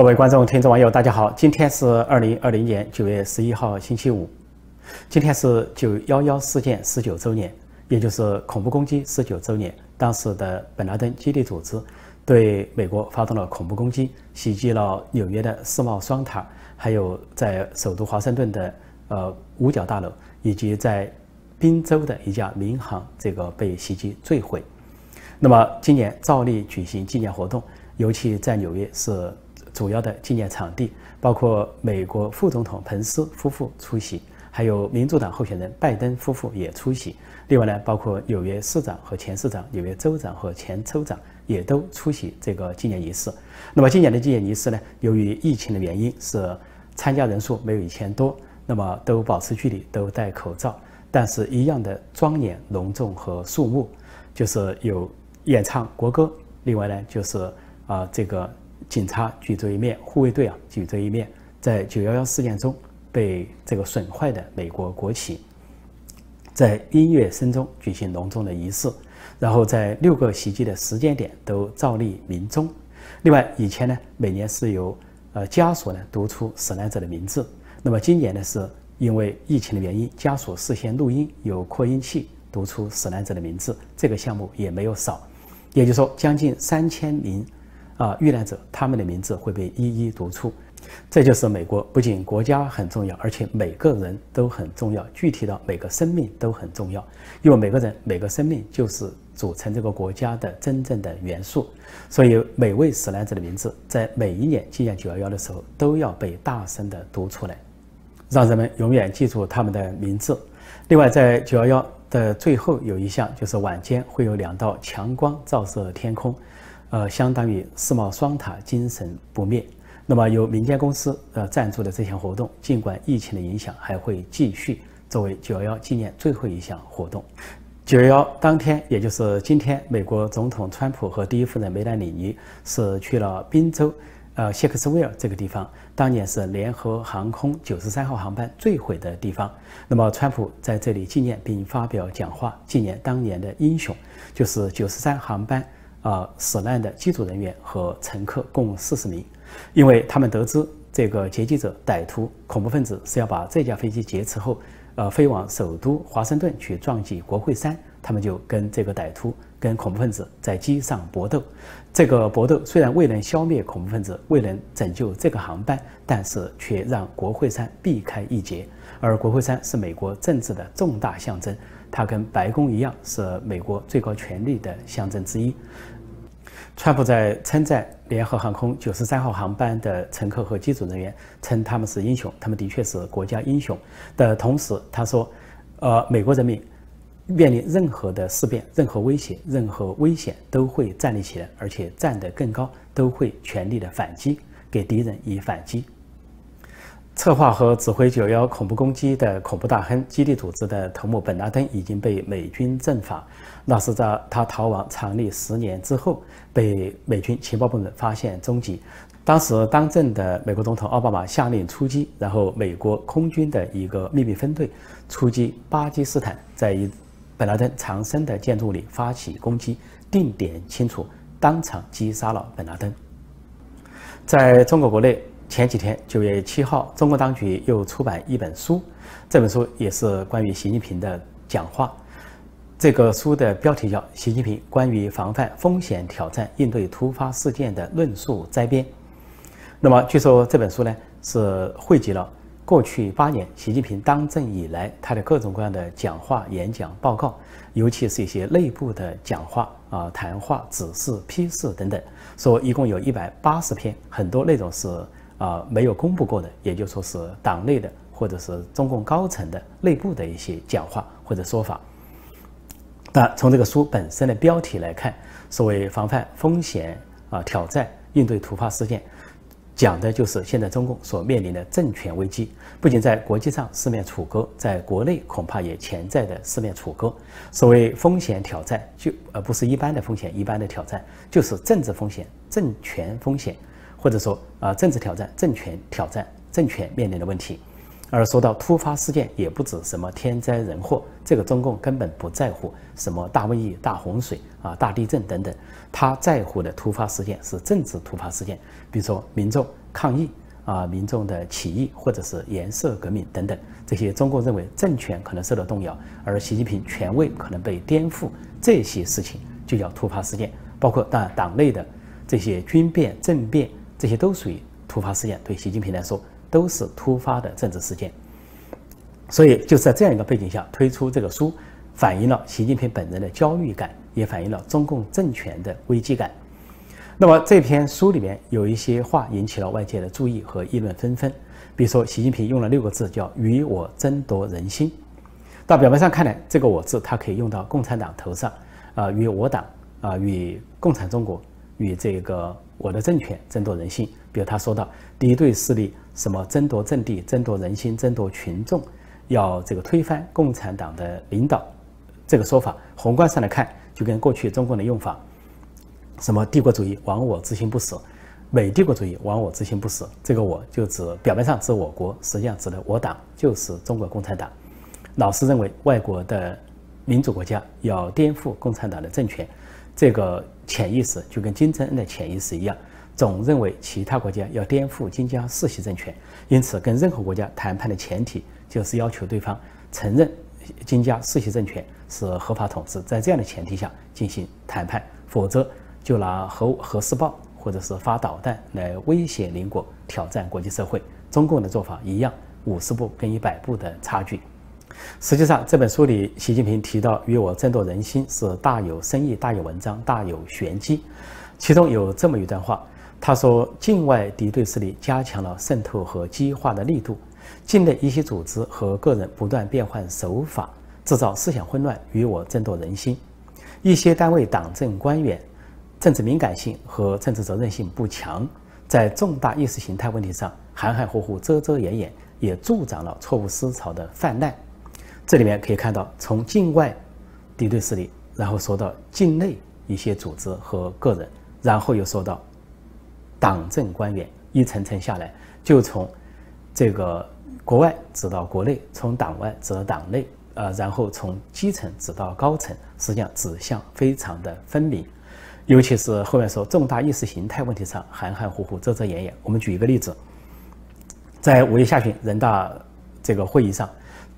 各位观众、听众、网友，大家好！今天是二零二零年九月十一号，星期五。今天是九幺幺事件十九周年，也就是恐怖攻击十九周年。当时的本拉登基地组织对美国发动了恐怖攻击，袭击了纽约的世贸双塔，还有在首都华盛顿的呃五角大楼，以及在宾州的一家民航，这个被袭击坠毁。那么今年照例举行纪念活动，尤其在纽约是。主要的纪念场地包括美国副总统彭斯夫妇出席，还有民主党候选人拜登夫妇也出席。另外呢，包括纽约市长和前市长、纽约州长和前州长也都出席这个纪念仪式。那么今年的纪念仪式呢，由于疫情的原因，是参加人数没有以前多，那么都保持距离，都戴口罩，但是一样的庄严、隆重和肃穆，就是有演唱国歌。另外呢，就是啊这个。警察举着一面护卫队啊，举着一面在九幺幺事件中被这个损坏的美国国旗，在音乐声中举行隆重的仪式，然后在六个袭击的时间点都照例鸣钟。另外，以前呢，每年是由呃家属呢读出死难者的名字，那么今年呢，是因为疫情的原因，家属事先录音，有扩音器读出死难者的名字，这个项目也没有少，也就是说，将近三千名。啊，遇难者他们的名字会被一一读出，这就是美国不仅国家很重要，而且每个人都很重要，具体到每个生命都很重要，因为每个人每个生命就是组成这个国家的真正的元素，所以每位死难者的名字在每一年纪念九幺幺的时候都要被大声的读出来，让人们永远记住他们的名字。另外，在九幺幺的最后有一项，就是晚间会有两道强光照射天空。呃，相当于世贸双塔精神不灭。那么由民间公司呃赞助的这项活动，尽管疫情的影响，还会继续作为九幺幺纪念最后一项活动。九幺幺当天，也就是今天，美国总统川普和第一夫人梅兰妮妮是去了宾州，呃谢克斯威尔这个地方，当年是联合航空九十三号航班坠毁的地方。那么川普在这里纪念并发表讲话，纪念当年的英雄，就是九十三航班。啊，死难的机组人员和乘客共四十名，因为他们得知这个劫机者歹徒恐怖分子是要把这架飞机劫持后，呃，飞往首都华盛顿去撞击国会山，他们就跟这个歹徒、跟恐怖分子在机上搏斗。这个搏斗虽然未能消灭恐怖分子，未能拯救这个航班，但是却让国会山避开一劫。而国会山是美国政治的重大象征。它跟白宫一样，是美国最高权力的象征之一。川普在称赞联合航空九十三号航班的乘客和机组人员，称他们是英雄，他们的确是国家英雄的同时，他说：“呃，美国人民面临任何的事变、任何威胁、任何危险，都会站立起来，而且站得更高，都会全力的反击，给敌人以反击。”策划和指挥九幺恐怖攻击的恐怖大亨基地组织的头目本拉登已经被美军正法，那是在他逃亡藏匿十年之后被美军情报部门发现踪迹。当时当政的美国总统奥巴马下令出击，然后美国空军的一个秘密分队出击巴基斯坦，在一本拉登藏身的建筑里发起攻击，定点清除，当场击杀了本拉登。在中国国内。前几天，九月七号，中国当局又出版一本书，这本书也是关于习近平的讲话。这个书的标题叫《习近平关于防范风险挑战、应对突发事件的论述摘编》。那么，据说这本书呢是汇集了过去八年习近平当政以来他的各种各样的讲话、演讲、报告，尤其是一些内部的讲话啊、谈话、指示、批示等等，说一共有一百八十篇，很多内容是。啊，没有公布过的，也就说是党内的或者是中共高层的内部的一些讲话或者说法。那从这个书本身的标题来看，所谓防范风险啊、挑战、应对突发事件，讲的就是现在中共所面临的政权危机，不仅在国际上四面楚歌，在国内恐怕也潜在的四面楚歌。所谓风险挑战，就而不是一般的风险、一般的挑战，就是政治风险、政权风险。或者说啊，政治挑战、政权挑战、政权面临的问题，而说到突发事件，也不止什么天灾人祸，这个中共根本不在乎什么大瘟疫、大洪水啊、大地震等等，他在乎的突发事件是政治突发事件，比如说民众抗议啊，民众的起义或者是颜色革命等等，这些中共认为政权可能受到动摇，而习近平权威可能被颠覆，这些事情就叫突发事件。包括当然党内的这些军变、政变，这些都属于突发事件，对习近平来说都是突发的政治事件。所以就是在这样一个背景下推出这个书，反映了习近平本人的焦虑感，也反映了中共政权的危机感。那么这篇书里面有一些话引起了外界的注意和议论纷纷，比如说习近平用了六个字叫“与我争夺人心”。到表面上看来，这个“我”字它可以用到共产党头上，啊，与我党啊，与共产中国，与这个我的政权争夺人心。比如他说到敌对势力什么争夺阵地、争夺人心、争夺群众。要这个推翻共产党的领导，这个说法宏观上来看，就跟过去中共的用法，什么帝国主义亡我之心不死，美帝国主义亡我之心不死，这个我就指表面上指我国，实际上指的我党就是中国共产党。老是认为外国的民主国家要颠覆共产党的政权，这个潜意识就跟金正恩的潜意识一样，总认为其他国家要颠覆金家世袭政权，因此跟任何国家谈判的前提。就是要求对方承认金家世袭政权是合法统治，在这样的前提下进行谈判，否则就拿核核试爆或者是发导弹来威胁邻国，挑战国际社会。中共的做法一样，五十步跟一百步的差距。实际上，这本书里习近平提到与我争夺人心是大有深意、大有文章、大有玄机。其中有这么一段话，他说：“境外敌对势力加强了渗透和激化的力度。”境内一些组织和个人不断变换手法，制造思想混乱，与我争夺人心。一些单位党政官员政治敏感性和政治责任性不强，在重大意识形态问题上含含糊糊、遮遮掩掩，也助长了错误思潮的泛滥。这里面可以看到，从境外敌对势力，然后说到境内一些组织和个人，然后又说到党政官员，一层层下来，就从这个。国外指到国内，从党外指到党内，呃，然后从基层指到高层，实际上指向非常的分明。尤其是后面说重大意识形态问题上含含糊糊、遮遮掩掩。我们举一个例子，在五月下旬人大这个会议上，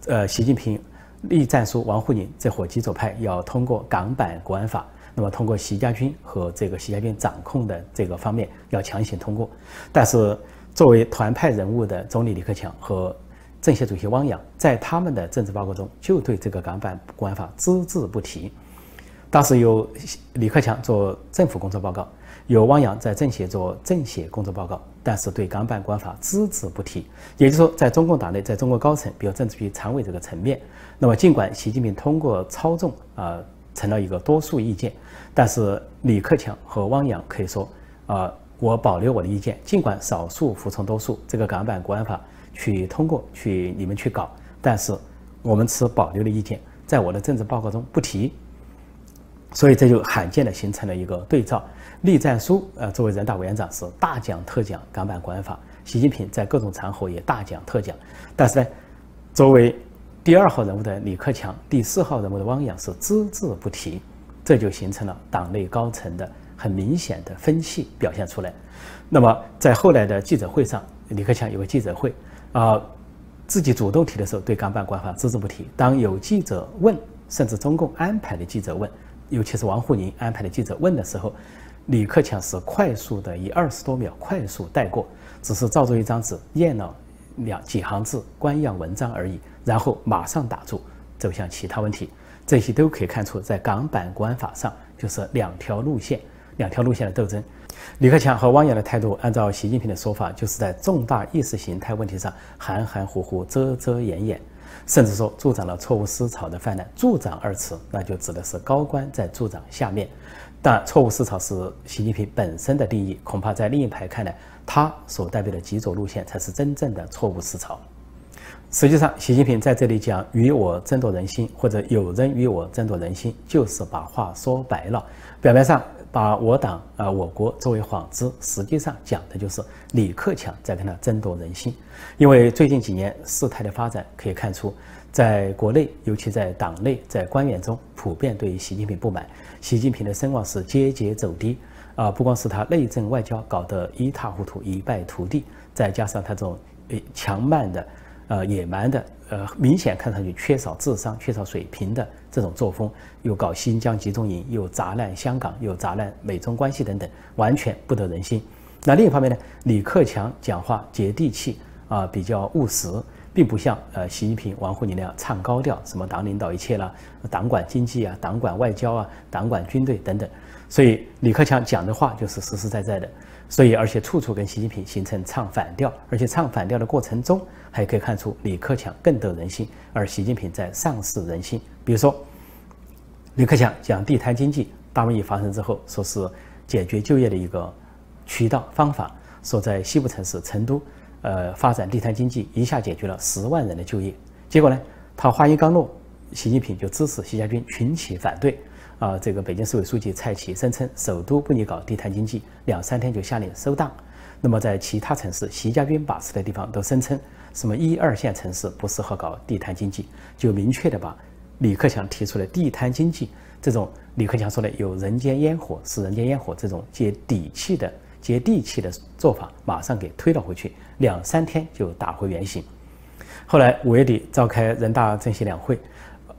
呃，习近平栗战书王沪宁这伙极左派要通过港版国安法，那么通过习家军和这个习家军掌控的这个方面要强行通过，但是。作为团派人物的总理李克强和政协主席汪洋，在他们的政治报告中就对这个港版国安法只字不提。当时由李克强做政府工作报告，由汪洋在政协做政协工作报告，但是对港版国安法只字不提。也就是说，在中共党内，在中国高层，比如政治局常委这个层面，那么尽管习近平通过操纵啊成了一个多数意见，但是李克强和汪洋可以说啊。我保留我的意见，尽管少数服从多数，这个港版国安法去通过，去你们去搞，但是我们持保留的意见，在我的政治报告中不提，所以这就罕见的形成了一个对照。栗战书呃作为人大委员长是大讲特讲港版国安法，习近平在各种场合也大讲特讲，但是呢，作为第二号人物的李克强，第四号人物的汪洋是只字不提，这就形成了党内高层的。很明显的分歧表现出来。那么在后来的记者会上，李克强有个记者会，啊，自己主动提的时候，对港版国安法只字不提。当有记者问，甚至中共安排的记者问，尤其是王沪宁安排的记者问的时候，李克强是快速的以二十多秒快速带过，只是照着一张纸念了两几行字官样文章而已，然后马上打住，走向其他问题。这些都可以看出，在港版国安法上就是两条路线。两条路线的斗争，李克强和汪洋的态度，按照习近平的说法，就是在重大意识形态问题上含含糊糊、遮遮掩掩，甚至说助长了错误思潮的泛滥。助长二词，那就指的是高官在助长下面。但错误思潮是习近平本身的定义，恐怕在另一派看来，他所代表的极左路线才是真正的错误思潮。实际上，习近平在这里讲“与我争夺人心”或者“有人与我争夺人心”，就是把话说白了。表面上。把我党啊，我国作为幌子，实际上讲的就是李克强在跟他争夺人心。因为最近几年事态的发展可以看出，在国内，尤其在党内，在官员中，普遍对习近平不满，习近平的声望是节节走低。啊，不光是他内政外交搞得一塌糊涂、一败涂地，再加上他这种呃强慢的、呃野蛮的、呃明显看上去缺少智商、缺少水平的这种作风，又搞新疆集中营，又砸烂香港，又砸烂美中关系等等，完全不得人心。那另一方面呢，李克强讲话接地气啊，比较务实，并不像呃习近平、王沪宁那样唱高调，什么党领导一切啦，党管经济啊，党管外交啊，党管军队等等。所以李克强讲的话就是实实在在的，所以而且处处跟习近平形成唱反调，而且唱反调的过程中，还可以看出李克强更得人心，而习近平在丧失人心。比如说，李克强讲地摊经济，大瘟疫发生之后，说是解决就业的一个渠道方法，说在西部城市成都，呃，发展地摊经济，一下解决了十万人的就业。结果呢，他话音刚落，习近平就支持习家军群起反对。啊，这个北京市委书记蔡奇声称首都不宜搞地摊经济，两三天就下令收档。那么在其他城市，习家军把持的地方都声称什么一二线城市不适合搞地摊经济，就明确的把李克强提出的地摊经济这种李克强说的有人间烟火是人间烟火这种接底气的接地气的做法，马上给推了回去，两三天就打回原形。后来五月底召开人大政协两会。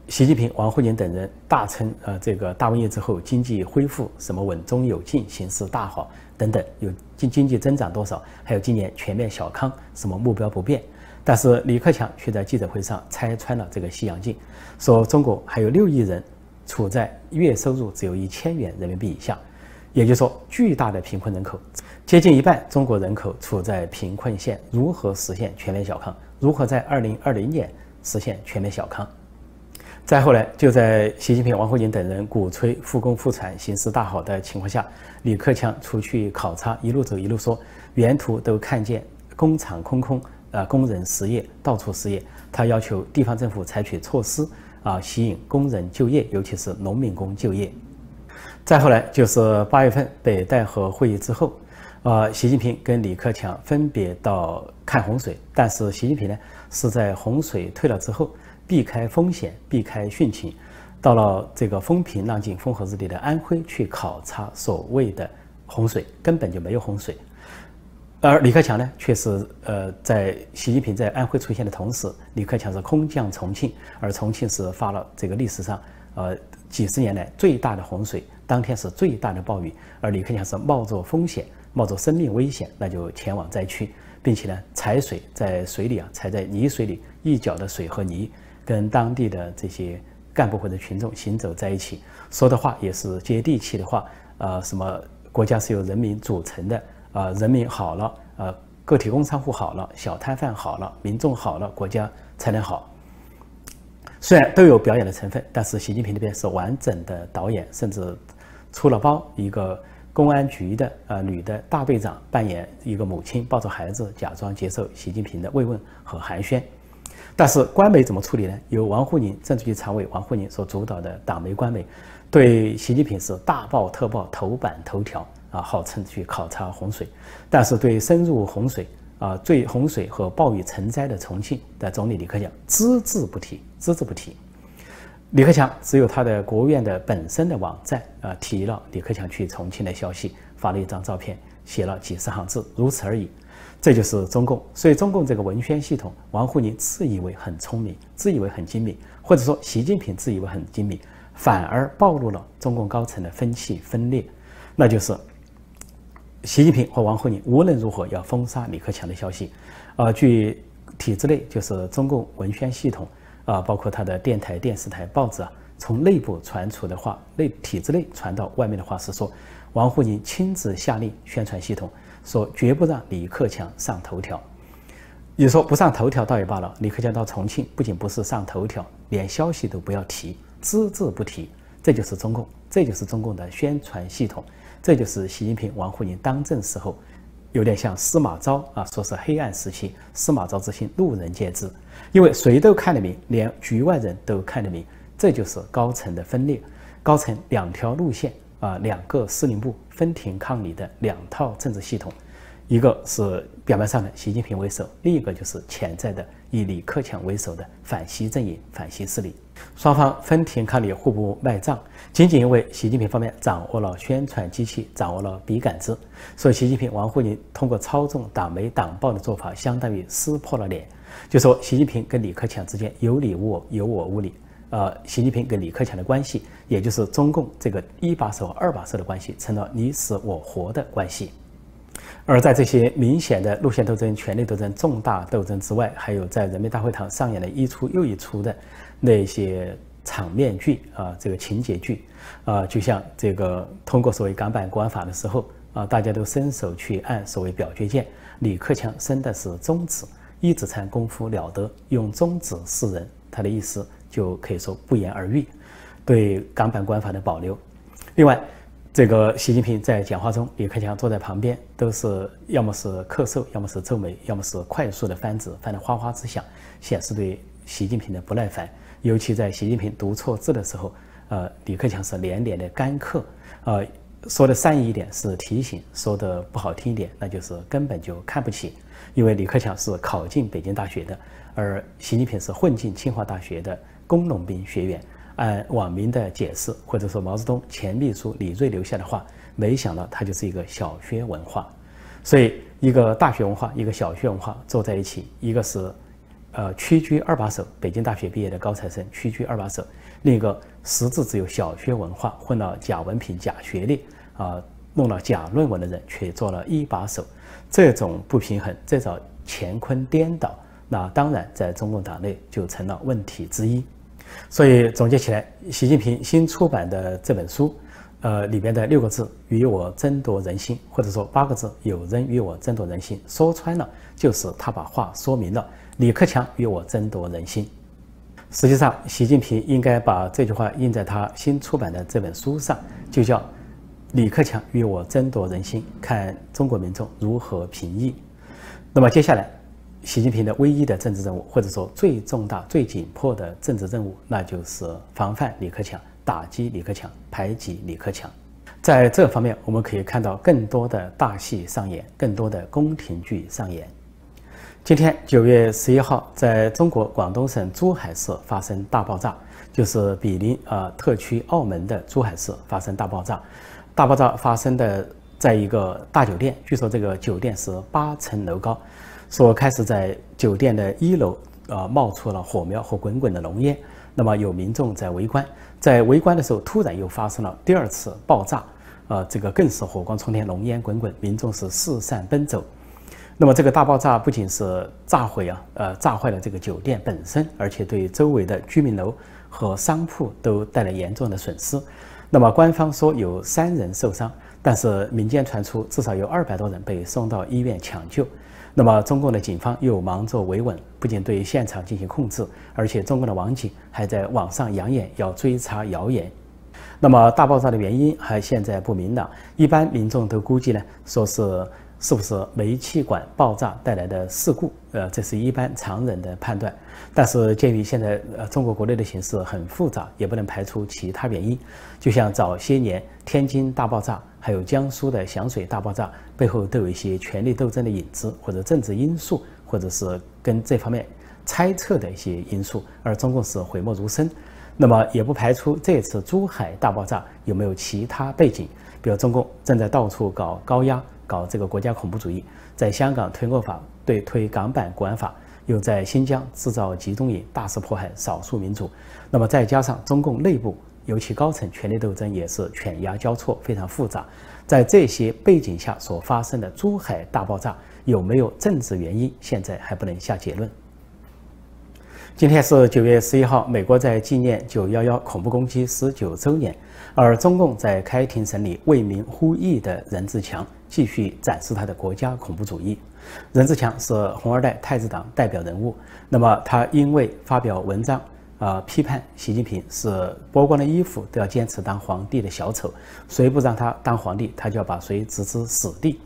习近平、王沪宁等人大称，呃，这个大瘟疫之后经济恢复什么稳中有进，形势大好等等，有经经济增长多少，还有今年全面小康，什么目标不变。但是李克强却在记者会上拆穿了这个西洋镜，说中国还有六亿人处在月收入只有一千元人民币以下，也就是说巨大的贫困人口，接近一半中国人口处在贫困线，如何实现全面小康？如何在二零二零年实现全面小康？再后来，就在习近平、王沪宁等人鼓吹复工复产、形势大好的情况下，李克强出去考察，一路走一路说，沿途都看见工厂空空，呃，工人失业，到处失业。他要求地方政府采取措施，啊，吸引工人就业，尤其是农民工就业。再后来就是八月份北戴河会议之后，啊，习近平跟李克强分别到看洪水，但是习近平呢是在洪水退了之后。避开风险，避开汛情，到了这个风平浪静、风和日丽的安徽去考察所谓的洪水，根本就没有洪水。而李克强呢，却是呃，在习近平在安徽出现的同时，李克强是空降重庆，而重庆是发了这个历史上呃几十年来最大的洪水，当天是最大的暴雨，而李克强是冒着风险、冒着生命危险，那就前往灾区，并且呢踩水在水里啊，踩在泥水里，一脚的水和泥。跟当地的这些干部或者群众行走在一起，说的话也是接地气的话。呃，什么国家是由人民组成的？呃，人民好了，呃，个体工商户好了，小摊贩好了，民众好了，国家才能好。虽然都有表演的成分，但是习近平那边是完整的导演，甚至出了包，一个公安局的呃女的大队长扮演一个母亲，抱着孩子，假装接受习近平的慰问和寒暄。但是官媒怎么处理呢？由王沪宁政治局常委王沪宁所主导的党媒官媒，对习近平是大报特报头版头条啊，号称去考察洪水，但是对深入洪水啊、最洪水和暴雨成灾的重庆的总理李克强只字不提，只字不提。李克强只有他的国务院的本身的网站啊提了李克强去重庆的消息，发了一张照片，写了几十行字，如此而已。这就是中共，所以中共这个文宣系统，王沪宁自以为很聪明，自以为很精明，或者说习近平自以为很精明，反而暴露了中共高层的分歧分裂。那就是习近平和王沪宁无论如何要封杀李克强的消息。啊，据体制内就是中共文宣系统啊，包括他的电台、电视台、报纸啊，从内部传出的话，内体制内传到外面的话是说，王沪宁亲自下令宣传系统。说绝不让李克强上头条，你说不上头条倒也罢了，李克强到重庆不仅不是上头条，连消息都不要提，只字不提，这就是中共，这就是中共的宣传系统，这就是习近平、王沪宁当政时候，有点像司马昭啊，说是黑暗时期，司马昭之心，路人皆知，因为谁都看得明，连局外人都看得明，这就是高层的分裂，高层两条路线。啊，两个司令部分庭抗礼的两套政治系统，一个是表面上的习近平为首，另一个就是潜在的以李克强为首的反西阵营、反西势力。双方分庭抗礼，互不卖账，仅仅因为习近平方面掌握了宣传机器，掌握了笔杆子，所以习近平、王沪宁通过操纵党媒党报的做法，相当于撕破了脸。就说习近平跟李克强之间有理无我，有我无理。呃，习近平跟李克强的关系，也就是中共这个一把手、二把手的关系，成了你死我活的关系。而在这些明显的路线斗争、权力斗争、重大斗争之外，还有在人民大会堂上演的一出又一出的那些场面剧啊，这个情节剧啊，就像这个通过所谓港版国安法的时候啊，大家都伸手去按所谓表决键，李克强伸的是中指，一指禅功夫了得，用中指示人，他的意思。就可以说不言而喻，对港版国安法的保留。另外，这个习近平在讲话中，李克强坐在旁边，都是要么是咳嗽，要么是皱眉，要么是快速的翻纸，翻得哗哗直响，显示对习近平的不耐烦。尤其在习近平读错字的时候，呃，李克强是连连的干咳，呃，说的善意一点是提醒，说的不好听一点，那就是根本就看不起。因为李克强是考进北京大学的，而习近平是混进清华大学的。工农兵学院，按网民的解释，或者说毛泽东前秘书李锐留下的话，没想到他就是一个小学文化。所以，一个大学文化，一个小学文化坐在一起，一个是，呃，屈居二把手，北京大学毕业的高材生屈居二把手；另一个实质只有小学文化，混了假文凭、假学历啊，弄了假论文的人却做了一把手。这种不平衡，这种乾坤颠倒。那当然，在中共党内就成了问题之一。所以总结起来，习近平新出版的这本书，呃，里边的六个字“与我争夺人心”，或者说八个字“有人与我争夺人心”，说穿了就是他把话说明了：李克强与我争夺人心。实际上，习近平应该把这句话印在他新出版的这本书上，就叫“李克强与我争夺人心”，看中国民众如何评议。那么接下来。习近平的唯一的政治任务，或者说最重大、最紧迫的政治任务，那就是防范李克强、打击李克强、排挤李克强。在这方面，我们可以看到更多的大戏上演，更多的宫廷剧上演。今天九月十一号，在中国广东省珠海市发生大爆炸，就是毗邻呃特区澳门的珠海市发生大爆炸。大爆炸发生的在一个大酒店，据说这个酒店是八层楼高。说开始在酒店的一楼，呃，冒出了火苗和滚滚的浓烟。那么有民众在围观，在围观的时候，突然又发生了第二次爆炸，呃，这个更是火光冲天，浓烟滚滚，民众是四散奔走。那么这个大爆炸不仅是炸毁啊，呃，炸坏了这个酒店本身，而且对周围的居民楼和商铺都带来严重的损失。那么官方说有三人受伤，但是民间传出至少有二百多人被送到医院抢救。那么，中共的警方又忙着维稳，不仅对现场进行控制，而且中共的网警还在网上扬言要追查谣言。那么，大爆炸的原因还现在不明朗，一般民众都估计呢，说是是不是煤气管爆炸带来的事故？呃，这是一般常人的判断。但是，鉴于现在呃中国国内的形势很复杂，也不能排除其他原因。就像早些年天津大爆炸。还有江苏的响水大爆炸背后都有一些权力斗争的影子，或者政治因素，或者是跟这方面猜测的一些因素。而中共是讳莫如深，那么也不排除这次珠海大爆炸有没有其他背景，比如中共正在到处搞高压，搞这个国家恐怖主义，在香港推恶法，对推港版国安法，又在新疆制造集中营，大肆迫害少数民族。那么再加上中共内部。尤其高层权力斗争也是犬牙交错，非常复杂。在这些背景下所发生的珠海大爆炸有没有政治原因，现在还不能下结论。今天是九月十一号，美国在纪念九幺幺恐怖攻击十九周年，而中共在开庭审理为民呼吁的任志强，继续展示他的国家恐怖主义。任志强是红二代太子党代表人物，那么他因为发表文章。啊，批判习近平是剥光了衣服都要坚持当皇帝的小丑，谁不让他当皇帝，他就要把谁置之死地。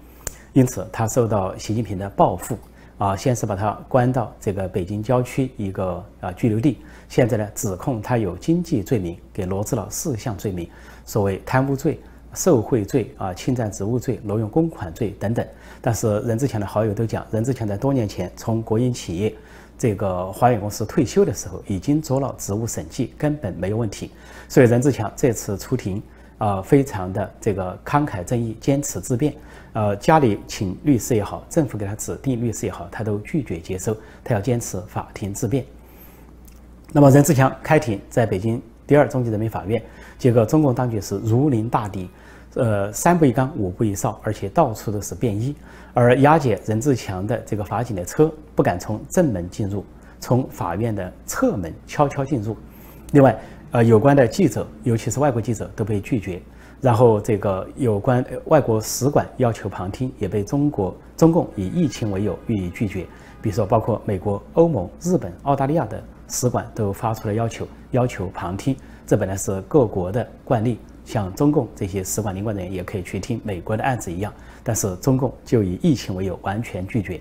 因此，他受到习近平的报复啊，先是把他关到这个北京郊区一个啊拘留地，现在呢指控他有经济罪名，给罗织了四项罪名，所谓贪污罪、受贿罪啊、侵占职务罪、挪用公款罪等等。但是任志强的好友都讲，任志强在多年前从国营企业。这个华远公司退休的时候，已经做了职务审计，根本没有问题。所以任志强这次出庭啊，非常的这个慷慨正义，坚持自辩。呃，家里请律师也好，政府给他指定律师也好，他都拒绝接受，他要坚持法庭自辩。那么任志强开庭在北京第二中级人民法院，结果中共当局是如临大敌。呃，三步一岗，五步一哨，而且到处都是便衣，而押解任志强的这个法警的车不敢从正门进入，从法院的侧门悄悄进入。另外，呃，有关的记者，尤其是外国记者，都被拒绝。然后，这个有关外国使馆要求旁听，也被中国中共以疫情为由予以拒绝。比如说，包括美国、欧盟、日本、澳大利亚的使馆都发出了要求，要求旁听。这本来是各国的惯例。像中共这些使馆领馆人员也可以去听美国的案子一样，但是中共就以疫情为由完全拒绝。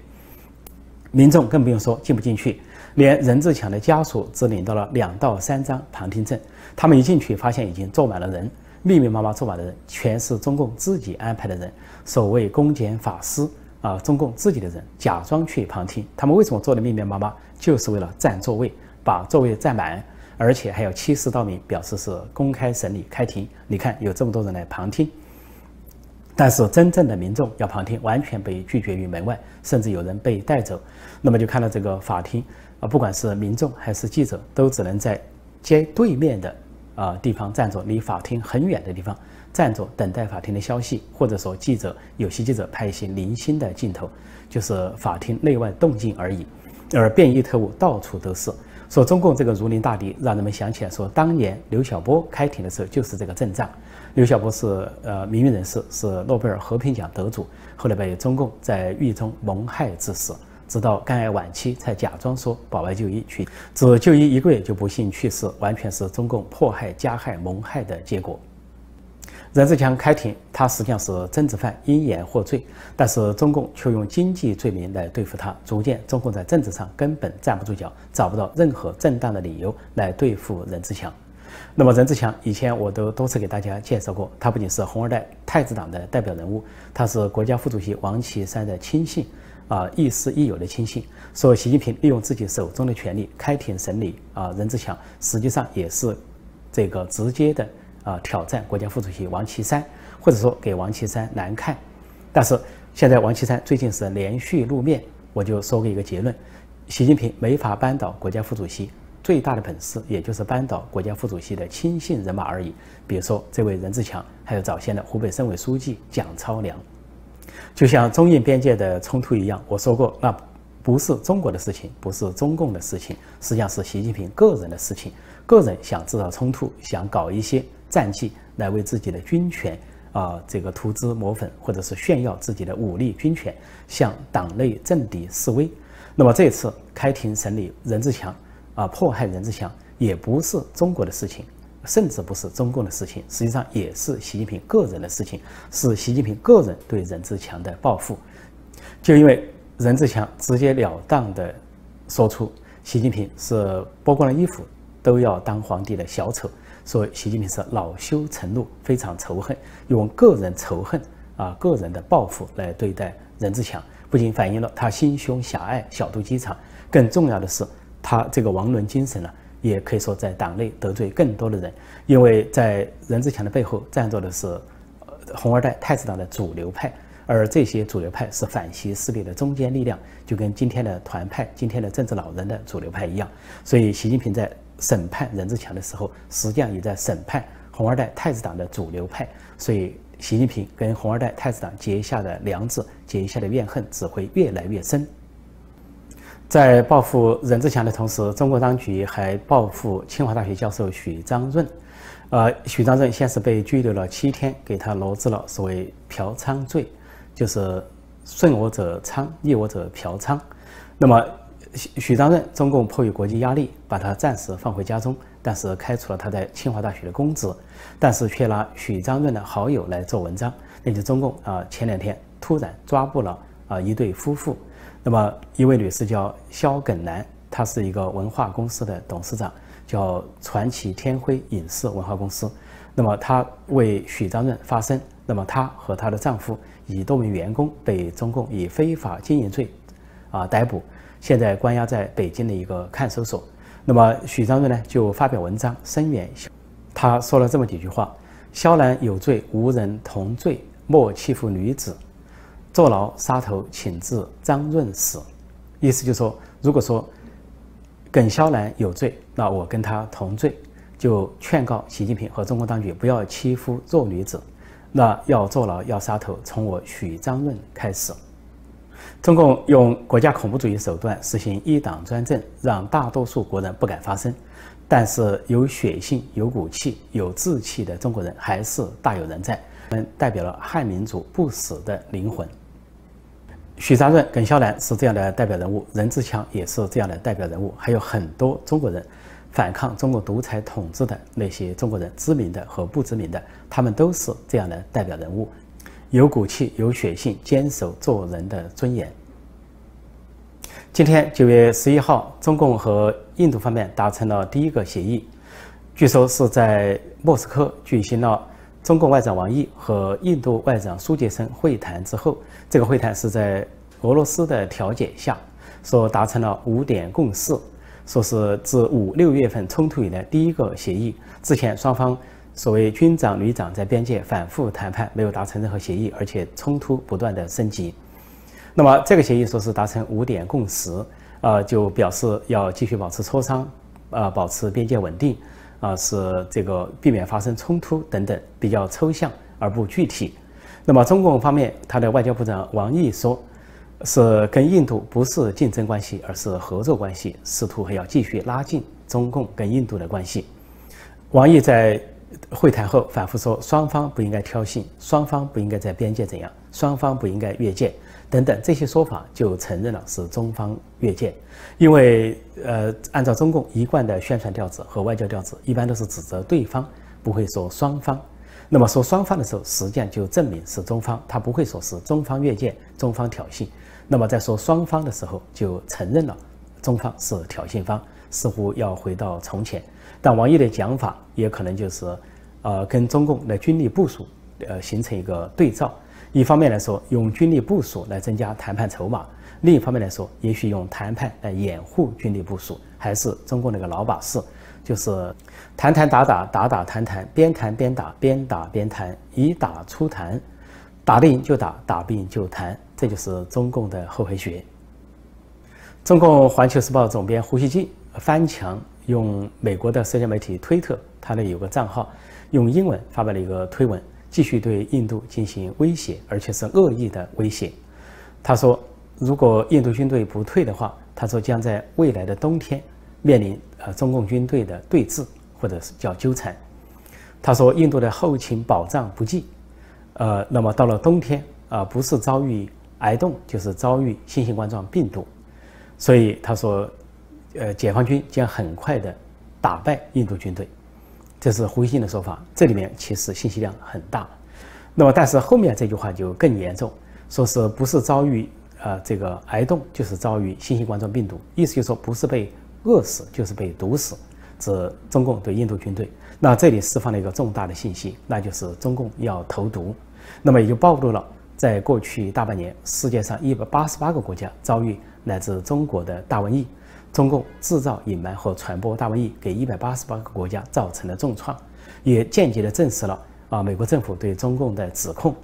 民众更不用说进不进去，连任志强的家属只领到了两到三张旁听证，他们一进去发现已经坐满了人，密密麻麻坐满的人全是中共自己安排的人，所谓公检法司啊，中共自己的人假装去旁听，他们为什么坐的密密麻麻，就是为了占座位，把座位占满。而且还有七十道名表示是公开审理开庭，你看有这么多人来旁听，但是真正的民众要旁听，完全被拒绝于门外，甚至有人被带走。那么就看到这个法庭啊，不管是民众还是记者，都只能在街对面的啊地方站着，离法庭很远的地方站着，等待法庭的消息，或者说记者有些记者拍一些零星的镜头，就是法庭内外动静而已。而便衣特务到处都是。说中共这个如临大敌，让人们想起来说，当年刘晓波开庭的时候就是这个阵仗。刘晓波是呃名誉人士，是诺贝尔和平奖得主，后来被中共在狱中蒙害致死，直到肝癌晚期才假装说保外就医去，只就医一个月就不幸去世，完全是中共迫害、加害、蒙害的结果。任志强开庭，他实际上是政治犯，因言获罪，但是中共却用经济罪名来对付他，逐渐中共在政治上根本站不住脚，找不到任何正当的理由来对付任志强。那么任志强以前我都多次给大家介绍过，他不仅是红二代太子党的代表人物，他是国家副主席王岐山的亲信，啊，亦师亦友的亲信。说习近平利用自己手中的权力开庭审理啊任志强，实际上也是这个直接的。啊！挑战国家副主席王岐山，或者说给王岐山难看。但是现在王岐山最近是连续露面，我就说过一个结论：习近平没法扳倒国家副主席，最大的本事也就是扳倒国家副主席的亲信人马而已。比如说这位任志强，还有早先的湖北省委书记蒋超良。就像中印边界的冲突一样，我说过，那不是中国的事情，不是中共的事情，实际上是习近平个人的事情。个人想制造冲突，想搞一些。战绩来为自己的军权啊，这个涂脂抹粉，或者是炫耀自己的武力军权，向党内政敌示威。那么这次开庭审理任志强啊，迫害任志强也不是中国的事情，甚至不是中共的事情，实际上也是习近平个人的事情，是习近平个人对任志强的报复。就因为任志强直截了当的说出，习近平是剥光了衣服都要当皇帝的小丑。说习近平是恼羞成怒，非常仇恨，用个人仇恨啊、个人的报复来对待任志强，不仅反映了他心胸狭隘、小肚鸡肠，更重要的是，他这个王伦精神呢，也可以说在党内得罪更多的人，因为在任志强的背后站着的是红二代太子党的主流派，而这些主流派是反习势力的中坚力量，就跟今天的团派、今天的政治老人的主流派一样，所以习近平在。审判任志强的时候，实际上也在审判红二代太子党的主流派，所以习近平跟红二代太子党结下的梁子、结下的怨恨只会越来越深。在报复任志强的同时，中国当局还报复清华大学教授许章润。呃，许章润先是被拘留了七天，给他罗织了所谓嫖娼罪，就是顺我者昌，逆我者嫖娼。那么。许许章润，中共迫于国际压力，把他暂时放回家中，但是开除了他在清华大学的公职，但是却拿许章润的好友来做文章。那就中共啊，前两天突然抓捕了啊一对夫妇。那么一位女士叫肖耿楠，她是一个文化公司的董事长，叫传奇天辉影视文化公司。那么她为许章润发声。那么她和她的丈夫以多名员工被中共以非法经营罪啊逮捕。现在关押在北京的一个看守所。那么许章润呢就发表文章声援，他说了这么几句话：“肖兰有罪，无人同罪，莫欺负女子。坐牢杀头，请自张润死。”意思就是说，如果说耿肖兰有罪，那我跟他同罪，就劝告习近平和中国当局不要欺负弱女子。那要坐牢要杀头，从我许章润开始。中共用国家恐怖主义手段实行一党专政，让大多数国人不敢发声。但是有血性、有骨气、有志气的中国人还是大有人在，们代表了汉民族不死的灵魂。许章润、耿肖兰是这样的代表人物，任志强也是这样的代表人物，还有很多中国人。反抗中国独裁统治的那些中国人，知名的和不知名的，他们都是这样的代表人物，有骨气、有血性，坚守做人的尊严。今天九月十一号，中共和印度方面达成了第一个协议，据说是在莫斯科举行了中共外长王毅和印度外长苏杰生会谈之后，这个会谈是在俄罗斯的调解下，说达成了五点共识。说是自五六月份冲突以来第一个协议。之前双方所谓军长、旅长在边界反复谈判，没有达成任何协议，而且冲突不断的升级。那么这个协议说是达成五点共识，呃，就表示要继续保持磋商，呃，保持边界稳定，啊，是这个避免发生冲突等等，比较抽象而不具体。那么中共方面，他的外交部长王毅说。是跟印度不是竞争关系，而是合作关系，试图还要继续拉近中共跟印度的关系。王毅在会谈后反复说，双方不应该挑衅，双方不应该在边界怎样，双方不应该越界等等这些说法，就承认了是中方越界。因为呃，按照中共一贯的宣传调子和外交调子，一般都是指责对方，不会说双方。那么说双方的时候，实际上就证明是中方，他不会说是中方越界，中方挑衅。那么在说双方的时候，就承认了中方是挑衅方，似乎要回到从前。但王毅的讲法也可能就是，呃，跟中共的军力部署，呃，形成一个对照。一方面来说，用军力部署来增加谈判筹码；另一方面来说，也许用谈判来掩护军力部署，还是中共那个老把式，就是谈谈打打打打谈谈，边谈边打，边打边谈，以打出谈，打得赢就打，打不赢就谈。这就是中共的后黑学。中共《环球时报》总编胡锡进翻墙用美国的社交媒体推特，他的有个账号，用英文发表了一个推文，继续对印度进行威胁，而且是恶意的威胁。他说，如果印度军队不退的话，他说将在未来的冬天面临呃中共军队的对峙，或者是叫纠缠。他说，印度的后勤保障不济，呃，那么到了冬天啊，不是遭遇。癌冻就是遭遇新型冠状病毒，所以他说，呃，解放军将很快的打败印度军队，这是胡锡进的说法。这里面其实信息量很大。那么，但是后面这句话就更严重，说是不是遭遇呃这个癌冻，就是遭遇新型冠状病毒，意思就是说不是被饿死，就是被毒死，指中共对印度军队。那这里释放了一个重大的信息，那就是中共要投毒，那么也就暴露了。在过去大半年，世界上一百八十八个国家遭遇来自中国的大瘟疫，中共制造、隐瞒和传播大瘟疫，给一百八十八个国家造成了重创，也间接的证实了啊美国政府对中共的指控，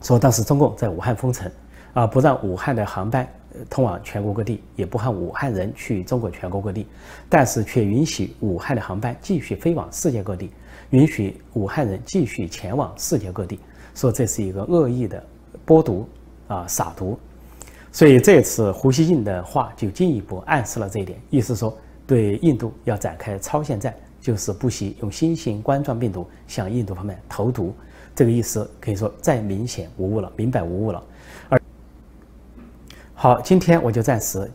说当时中共在武汉封城，啊不让武汉的航班通往全国各地，也不让武汉人去中国全国各地，但是却允许武汉的航班继续飞往世界各地，允许武汉人继续前往世界各地。说这是一个恶意的播毒啊撒毒，所以这次胡锡进的话就进一步暗示了这一点，意思说对印度要展开超限战，就是不惜用新型冠状病毒向印度方面投毒，这个意思可以说再明显无误了，明白无误了。而好，今天我就暂时。